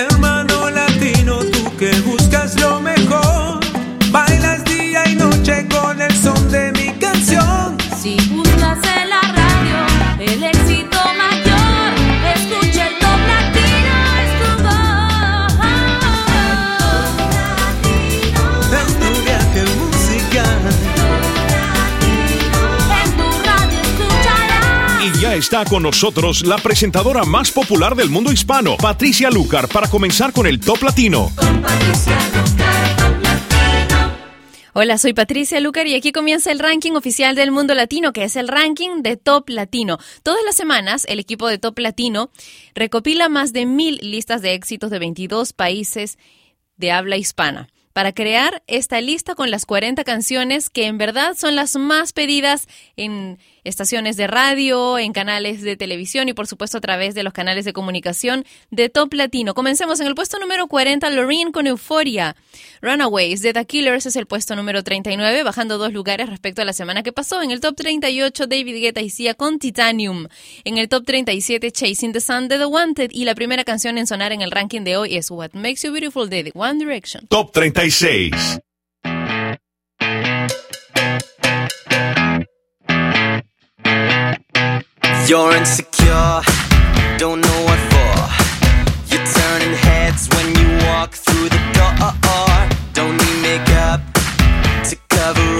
Hermano latino, tú que está con nosotros la presentadora más popular del mundo hispano, Patricia Lucar, para comenzar con el Top Latino. Hola, soy Patricia Lucar y aquí comienza el ranking oficial del mundo latino, que es el ranking de Top Latino. Todas las semanas, el equipo de Top Latino recopila más de mil listas de éxitos de 22 países de habla hispana para crear esta lista con las 40 canciones que en verdad son las más pedidas en estaciones de radio, en canales de televisión y por supuesto a través de los canales de comunicación de Top Latino. Comencemos en el puesto número 40, Loreen con Euphoria. Runaways de The Killers es el puesto número 39, bajando dos lugares respecto a la semana que pasó. En el top 38, David Guetta y Sia con Titanium. En el top 37, Chasing the Sun de The Wanted. Y la primera canción en sonar en el ranking de hoy es What Makes You Beautiful de One Direction. Top 36. You're insecure, don't know what for. You're turning heads when you walk through the door. Don't need makeup to cover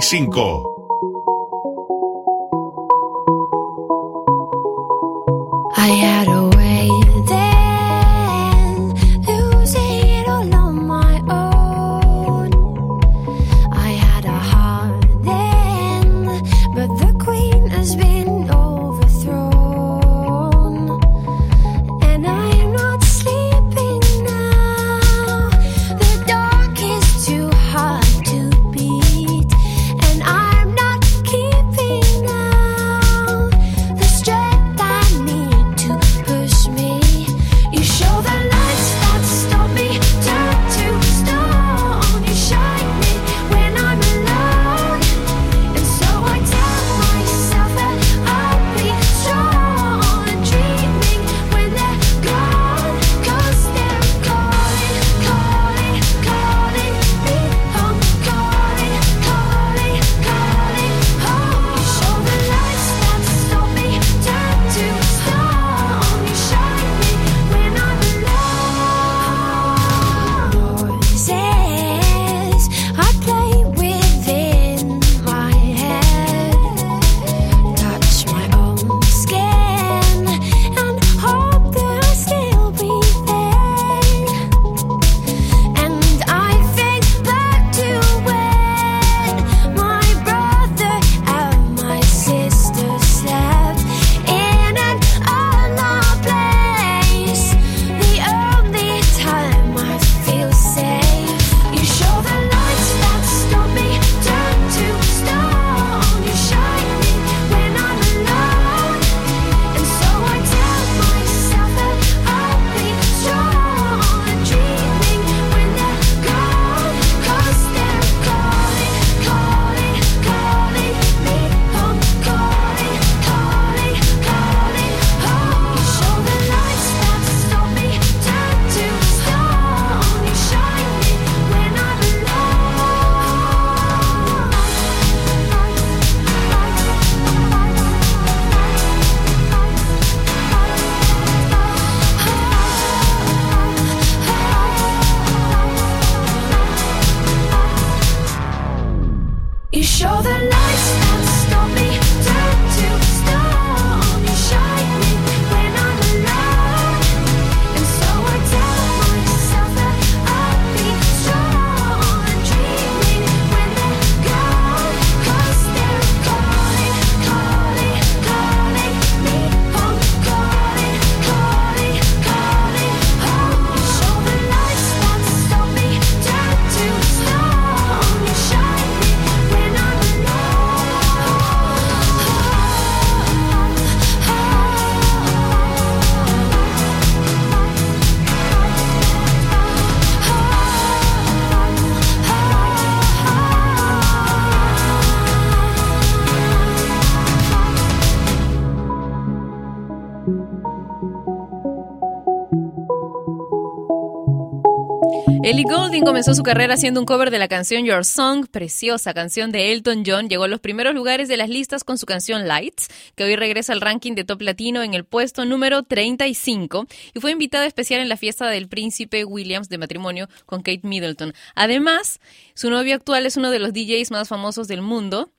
45. I had comenzó su carrera haciendo un cover de la canción Your Song, preciosa canción de Elton John. Llegó a los primeros lugares de las listas con su canción Lights, que hoy regresa al ranking de Top Latino en el puesto número 35 y fue invitada especial en la fiesta del príncipe Williams de matrimonio con Kate Middleton. Además, su novio actual es uno de los DJs más famosos del mundo,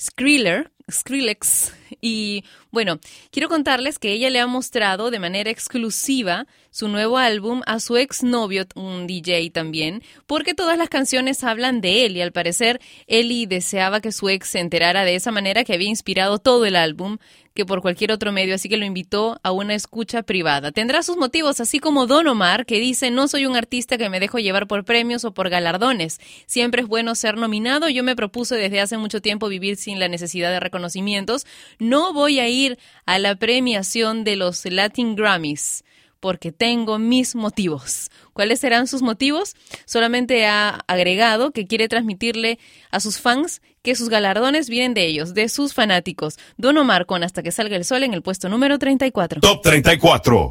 Skriller, Skrillex. Y bueno, quiero contarles que ella le ha mostrado de manera exclusiva su nuevo álbum a su exnovio, un DJ también, porque todas las canciones hablan de él y al parecer Ellie deseaba que su ex se enterara de esa manera que había inspirado todo el álbum que por cualquier otro medio, así que lo invitó a una escucha privada. Tendrá sus motivos, así como Don Omar, que dice, no soy un artista que me dejo llevar por premios o por galardones. Siempre es bueno ser nominado. Yo me propuse desde hace mucho tiempo vivir sin la necesidad de reconocimientos. No voy a ir a la premiación de los Latin Grammys porque tengo mis motivos. ¿Cuáles serán sus motivos? Solamente ha agregado que quiere transmitirle a sus fans que sus galardones vienen de ellos, de sus fanáticos. Don Omar con Hasta que salga el sol en el puesto número 34. Top 34.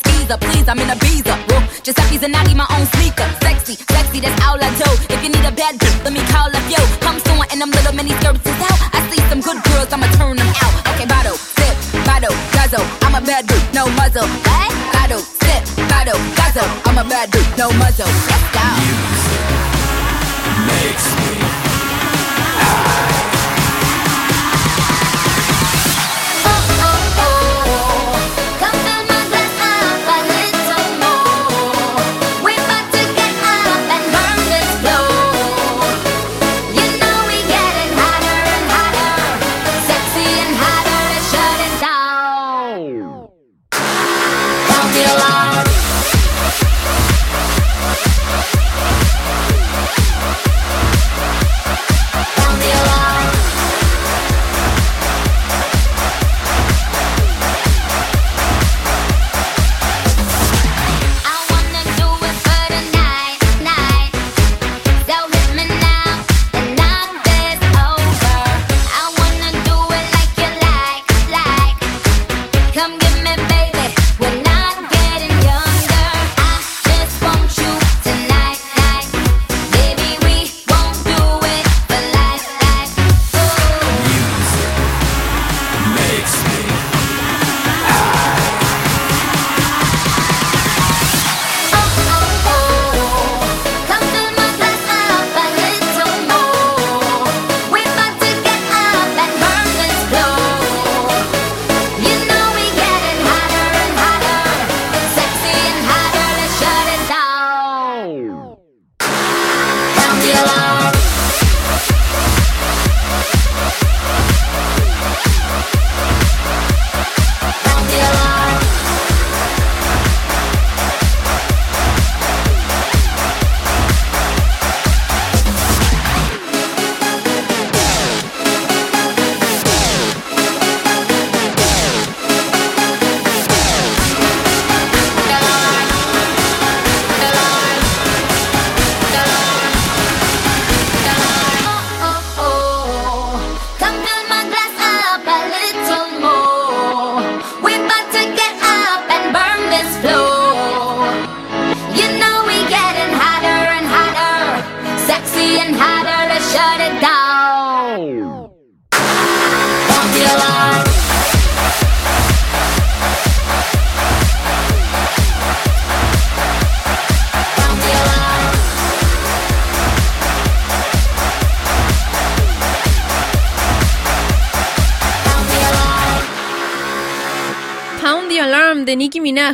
Please, I'm in a visa. Whoa, Giuseppe's and I need my own sneaker. Sexy, sexy, that's all I do. If you need a bad bitch, let me call up yo. Come soon and them little mini skirts is out. I see some good girls, I'ma turn them out. Okay, bottle, sip, bottle, guzzle. I'm a bad dude, no muzzle. Hey, bottle, sip, bottle, guzzle. I'm a bad dude, no muzzle. Let's go. Oh,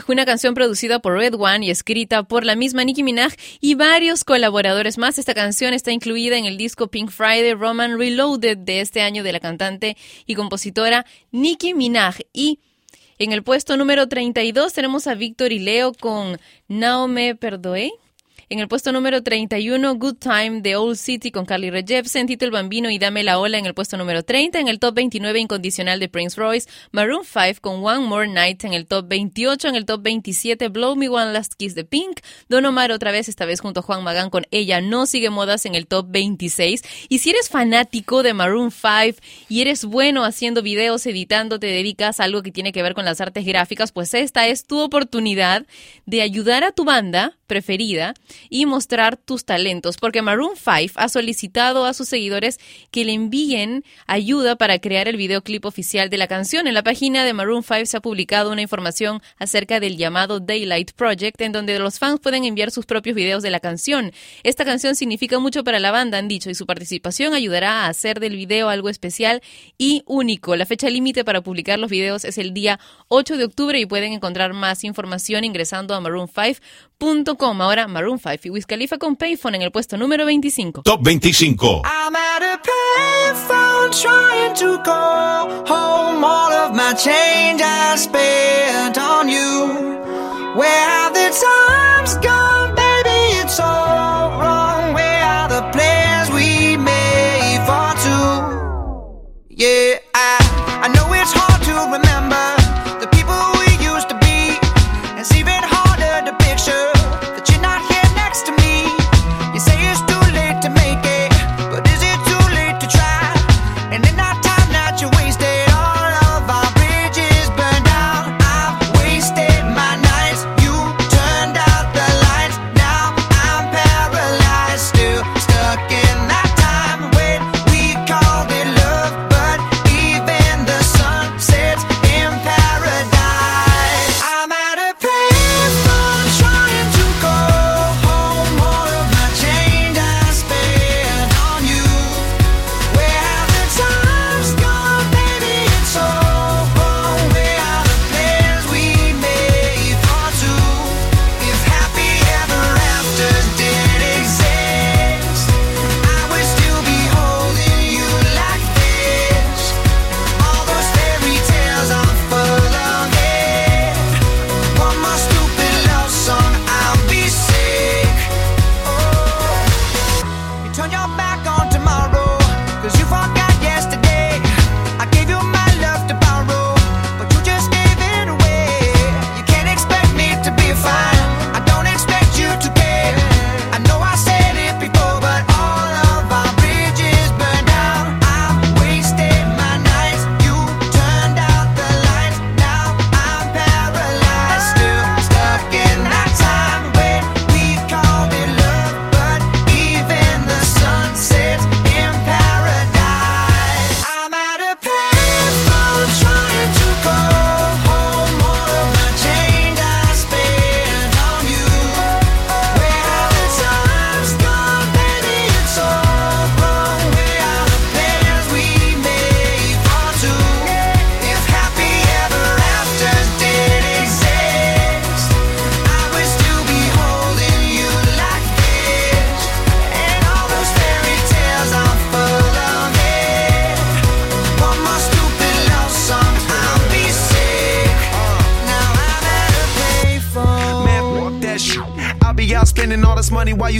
Minaj, una canción producida por Red One y escrita por la misma Nicki Minaj y varios colaboradores más. Esta canción está incluida en el disco Pink Friday Roman Reloaded de este año de la cantante y compositora Nicki Minaj. Y en el puesto número 32 tenemos a Víctor y Leo con No Me Perdoé. En el puesto número 31, Good Time de Old City con Carly Rae Jepsen, Tito el Bambino y Dame la Ola en el puesto número 30. En el top 29, Incondicional de Prince Royce, Maroon 5 con One More Night en el top 28. En el top 27, Blow Me One Last Kiss de Pink. Don Omar otra vez, esta vez junto a Juan Magán con Ella No Sigue Modas en el top 26. Y si eres fanático de Maroon 5 y eres bueno haciendo videos, editando, te dedicas a algo que tiene que ver con las artes gráficas, pues esta es tu oportunidad de ayudar a tu banda preferida y mostrar tus talentos, porque Maroon 5 ha solicitado a sus seguidores que le envíen ayuda para crear el videoclip oficial de la canción. En la página de Maroon 5 se ha publicado una información acerca del llamado Daylight Project, en donde los fans pueden enviar sus propios videos de la canción. Esta canción significa mucho para la banda, han dicho, y su participación ayudará a hacer del video algo especial y único. La fecha límite para publicar los videos es el día 8 de octubre y pueden encontrar más información ingresando a maroon5.com. Ahora Maroon 5 y Wiz Khalifa con Payphone en el puesto número 25. Top 25. I'm at a payphone trying to call home all of my change I spent on you. Where have the times gone?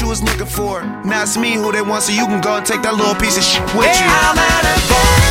You was looking for. Now it's me who they want, so you can go and take that little piece of shit with you. I'm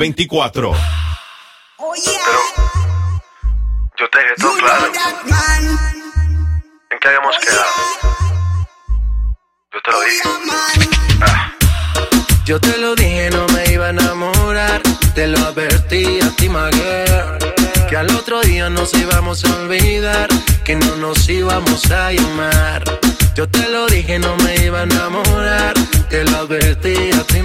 24. Oh yeah, Yo te dejé todo claro. ¿En qué habíamos Oh quedado? Yo te lo oh dije. yeah, man. Yo te lo dije, no me iba a enamorar. Te lo advertí a ti, girl. Que al otro día nos íbamos a olvidar. Que no nos íbamos a llamar. Yo te lo dije, no me iba a enamorar. Te lo advertí a ti.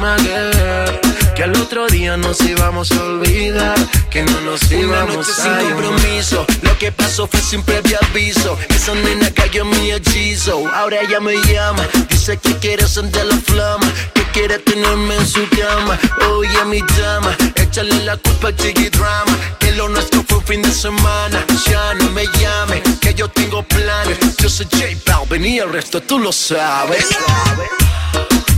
Que al otro día nos íbamos a olvidar. Que no nos Una íbamos noche a sin compromiso, lo que pasó fue sin previo aviso. Esa nena cayó en mi hechizo, ahora ella me llama. Dice que quiere encender la flama, que quiere tenerme en su cama. Oye, mi dama, échale la culpa al Jiggy Drama. Que lo nuestro fue un fin de semana. Ya no me llame, que yo tengo planes. Yo soy J Balvin y el resto tú lo sabes.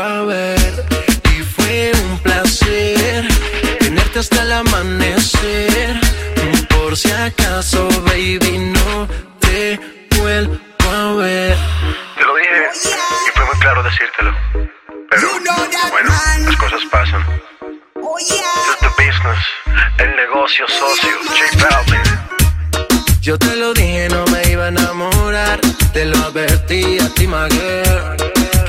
a ver. Y fue un placer tenerte hasta el amanecer. Por si acaso, baby, no te vuelvo a ver. Te lo dije y fue muy claro decírtelo. Pero bueno, las cosas pasan. Oh It's the business, el negocio socio, J Balvin. Yo te lo dije, no me iba a enamorar. Te lo advertí a ti, my girl.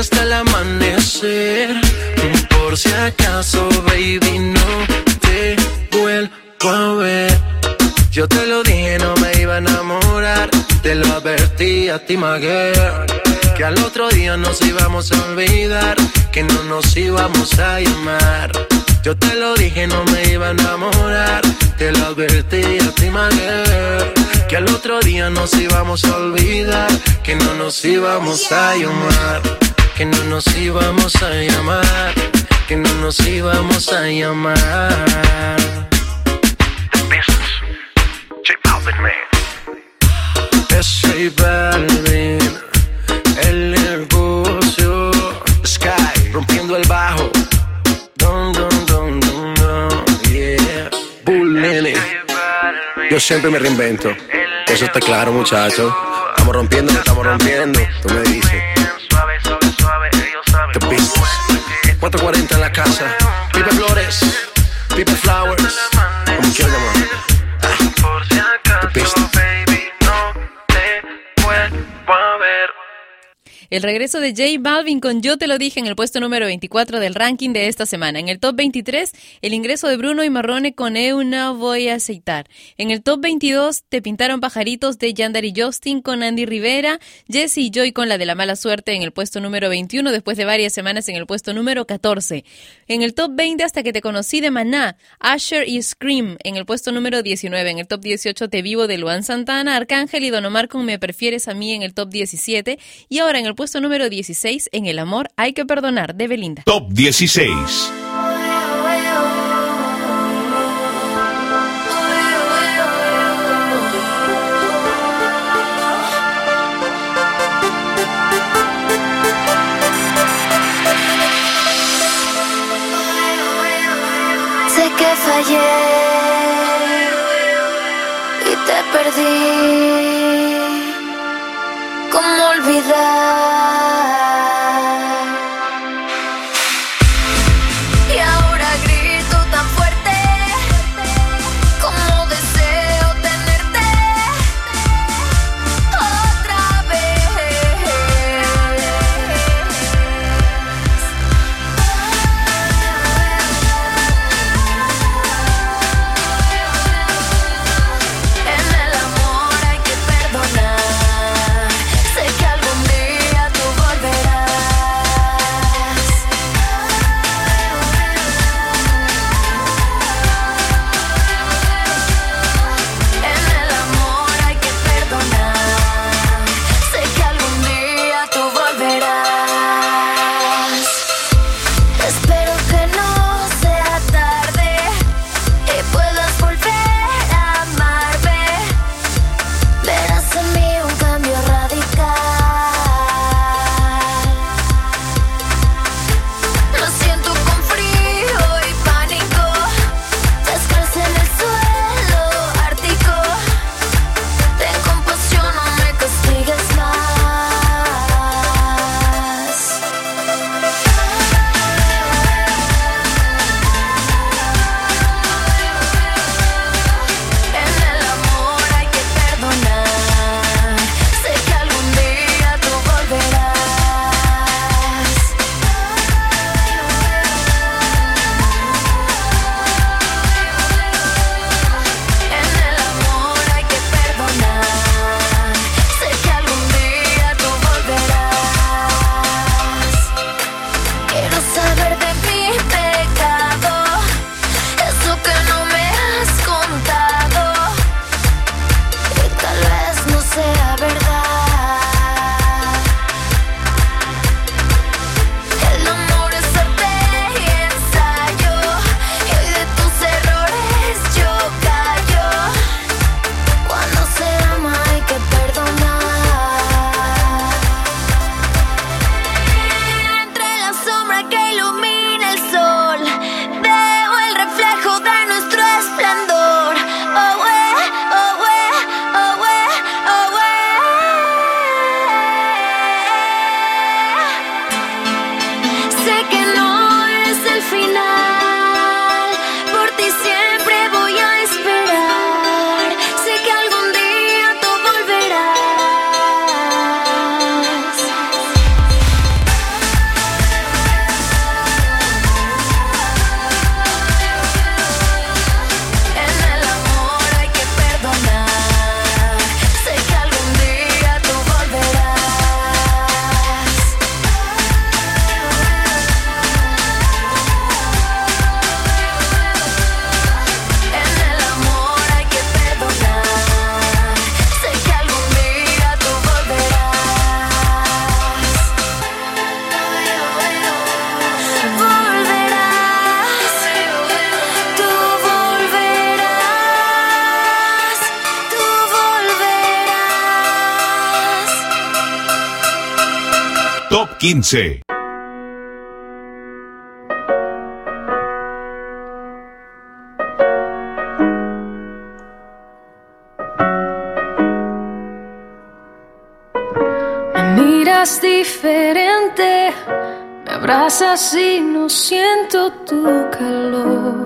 Hasta el amanecer. Por si acaso, baby, no te vuelvo a ver. Yo te lo dije, no me iba a enamorar. Te lo advertí a ti, my. Que al otro día nos íbamos a olvidar. Que no nos íbamos a llamar. Yo te lo dije, no me iba a enamorar. Te lo advertí a ti, my. Que al otro día nos íbamos a olvidar. Que no nos íbamos a llamar. Que no nos íbamos a llamar. Que no nos íbamos a llamar. The business, J Balvin, man. Es J Balvin, el negocio. Sky, rompiendo el bajo. Dun, dun, dun, dun, dun, yeah. Bull Nene. Yo siempre me reinvento. Eso está claro, muchachos. Estamos rompiendo, estamos rompiendo. Tú me dices. 440 en la casa. Pipe Flores. Pipe Flowers. Como quieras si acaso, El regreso de J Balvin con Yo te lo dije en el puesto número 24 del ranking de esta semana. En el top 23, el ingreso de Bruno y Marrone con Eu no voy a aceitar. En el top 22, Te pintaron pajaritos de Yandar y Justin con Andy Rivera. Jesse y Joy con la de la mala suerte en el puesto número 21 después de varias semanas en el puesto número 14. En el top 20, hasta que te conocí de Maná, Asher y Scream en el puesto número 19. En el top 18, Te vivo de Luan Santana, Arcángel y Don Omar con Me prefieres a mí en el top 17. Y ahora en el puesto número 16, En el amor hay que perdonar de Belinda. Top 16. Sé que fallé y te perdí. ¿Cómo olvidar? 15. Me miras diferente, me abrazas y no siento tu calor.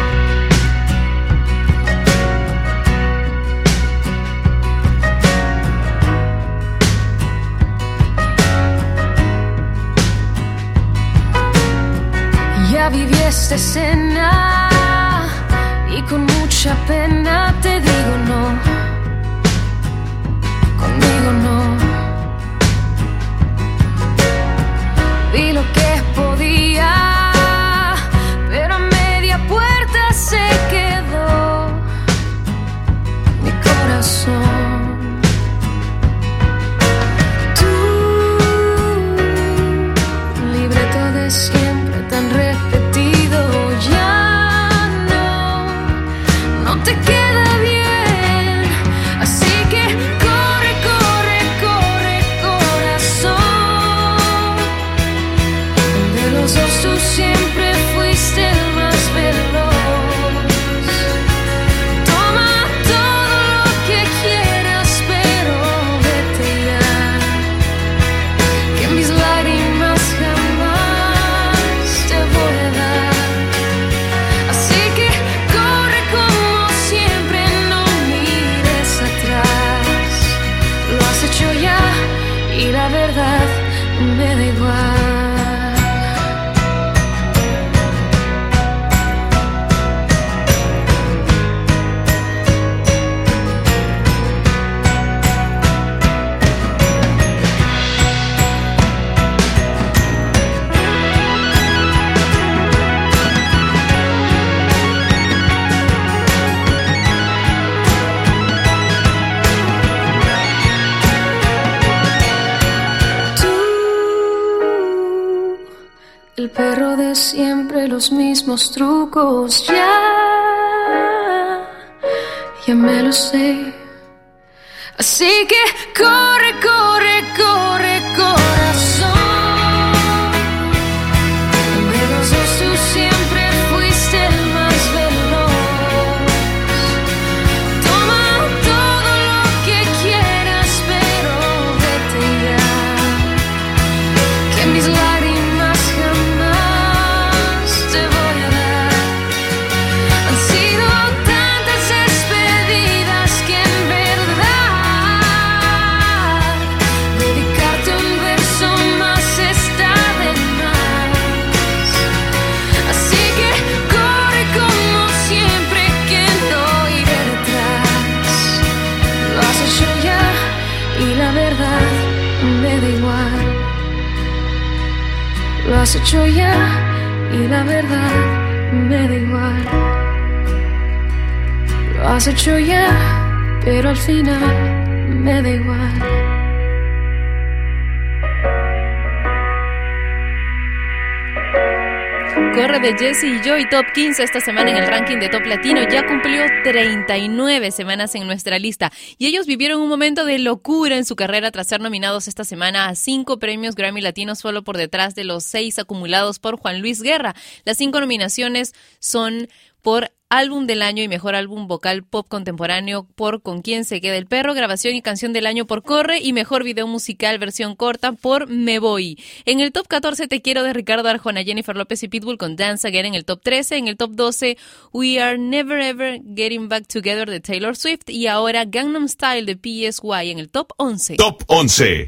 Viví esta escena y con mucha pena te mismos trucos, ya, ya me lo sé. Así que corre, Jesse y Top 15 esta semana en el ranking de Top Latino. Ya cumplió 39 semanas en nuestra lista. Y ellos vivieron un momento de locura en su carrera tras ser nominados esta semana a cinco premios Grammy Latinos solo por detrás de los seis acumulados por Juan Luis Guerra. Las cinco nominaciones son por Álbum del Año y Mejor Álbum Vocal Pop Contemporáneo por Con quién se queda el perro, Grabación y Canción del Año por Corre y Mejor Video Musical Versión Corta por Me Voy. En el top 14 Te Quiero de Ricardo Arjona, Jennifer López y Pitbull con Dance Again en el top 13. En el top 12 We Are Never Ever Getting Back Together de Taylor Swift y ahora Gangnam Style de PSY en el top 11. Top 11.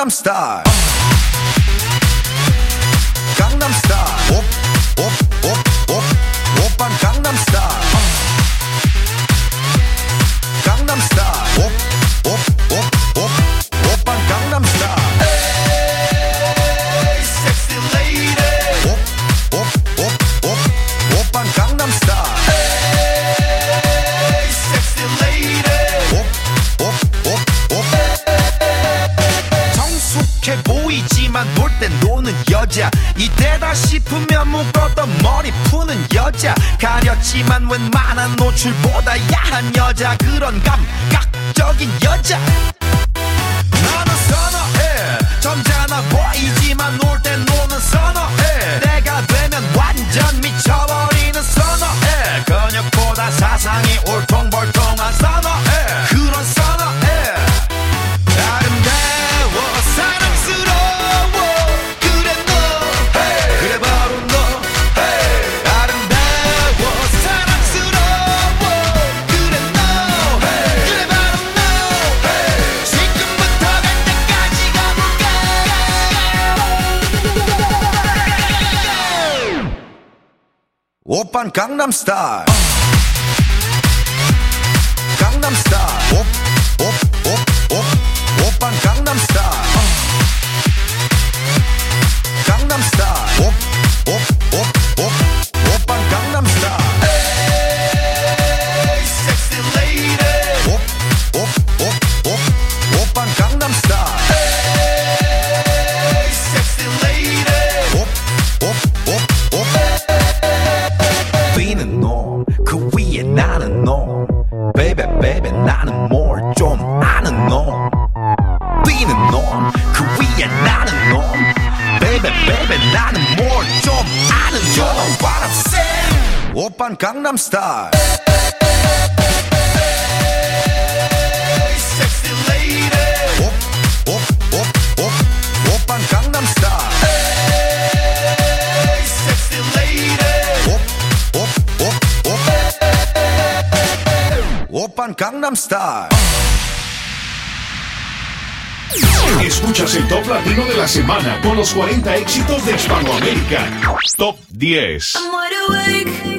I'm star. 노출보다 야한 여자 그런 감각적인 여자. I'm star. Gangnam Style. Gangnam Style. Escuchas el top latino de la semana con los 40 éxitos de Hispanoamérica. Top 10. I'm wide awake.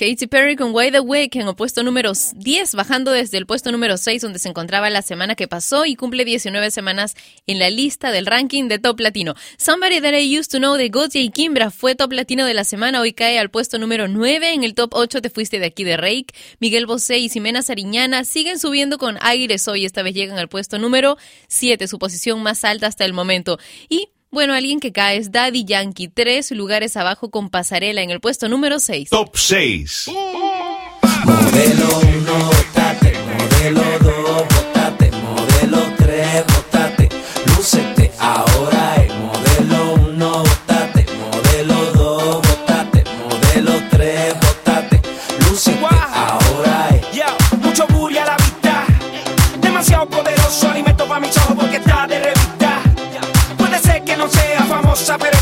Katy Perry con Wide Awake en el puesto número 10, bajando desde el puesto número 6 donde se encontraba la semana que pasó y cumple 19 semanas en la lista del ranking de top latino. Somebody That I Used to Know de Gotye y Kimbra fue top latino de la semana, hoy cae al puesto número 9, en el top 8 te fuiste de aquí de Rake, Miguel Bosé y Ximena Sariñana siguen subiendo con Aires hoy, esta vez llegan al puesto número 7, su posición más alta hasta el momento. Y bueno, alguien que cae es Daddy Yankee, tres lugares abajo con pasarela en el puesto número 6. Top 6. Modelo 1, modelo 2. saber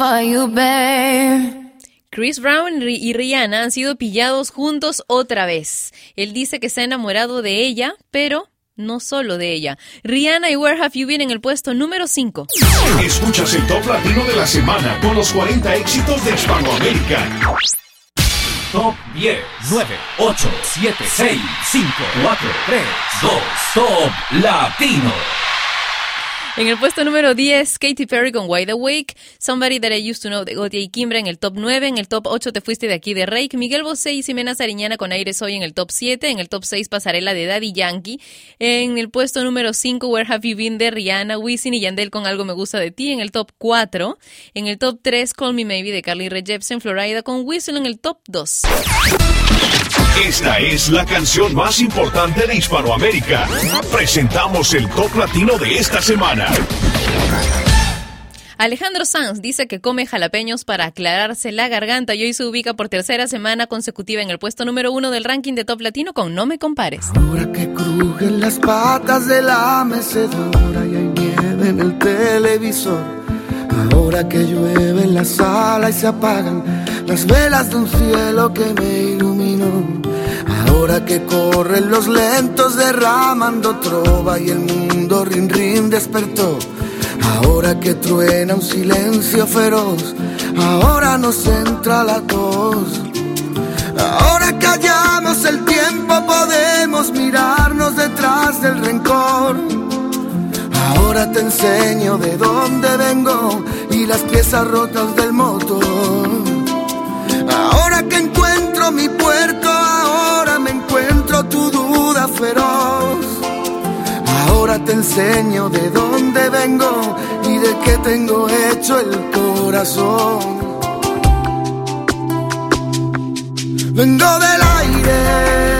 for you, babe. Chris Brown y y Rihanna han sido pillados juntos otra vez. Él dice que se ha enamorado de ella, pero no solo de ella. Rihanna y Where Have You Been en el puesto número 5. Escuchas el top latino de la semana con los 40 éxitos de Hispanoamérica. Top 10, 9, 8, 7, 6, 5, 4, 3, 2, Top Latino. En el puesto número 10, Katy Perry con Wide Awake, Somebody That I Used to Know de Gotia y Kimbra en el top 9, en el top 8 Te Fuiste de Aquí de Rake, Miguel Bosé y Ximena Sariñana con Aire Soy en el top 7, en el top 6 Pasarela de Daddy Yankee, en el puesto número 5 Where Have You Been de Rihanna, Wisin y Yandel con Algo Me Gusta de Ti. En el top 4, en el top 3 Call Me Maybe de Carly Rae Jepsen, Florida con Whistle en el top 2. Esta es la canción más importante de Hispanoamérica. Presentamos el top latino de esta semana. Alejandro Sanz dice que come jalapeños para aclararse la garganta y hoy se ubica por tercera semana consecutiva en el puesto número uno del ranking de Top Latino con No Me Compares. Ahora que crujen las patas de la mecedora y hay nieve en el televisor. Ahora que llueve en la sala y se apagan las velas de un cielo que me iluminó. Ahora que corren los lentos derramando trova y el mundo rin rin despertó. Ahora que truena un silencio feroz, ahora nos entra la tos. Ahora que hallamos el tiempo podemos mirarnos detrás del rencor. Ahora te enseño de dónde vengo y las piezas rotas del motor. Ahora que encuentro mi puerto, ahora me encuentro tu duda feroz. Ahora te enseño de dónde vengo y de qué tengo hecho el corazón. Vengo del aire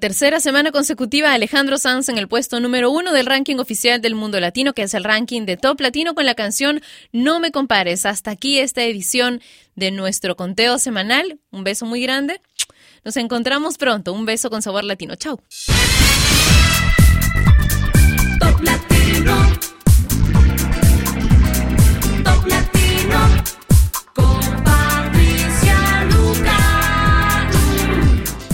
tercera semana consecutiva, Alejandro Sanz en el puesto número uno del ranking oficial del mundo latino, que es el ranking de Top Latino con la canción No me compares. Hasta aquí esta edición de nuestro conteo semanal. Un beso muy grande. Nos encontramos pronto. Un beso con sabor latino. Chao. Top Latino. Top Latino.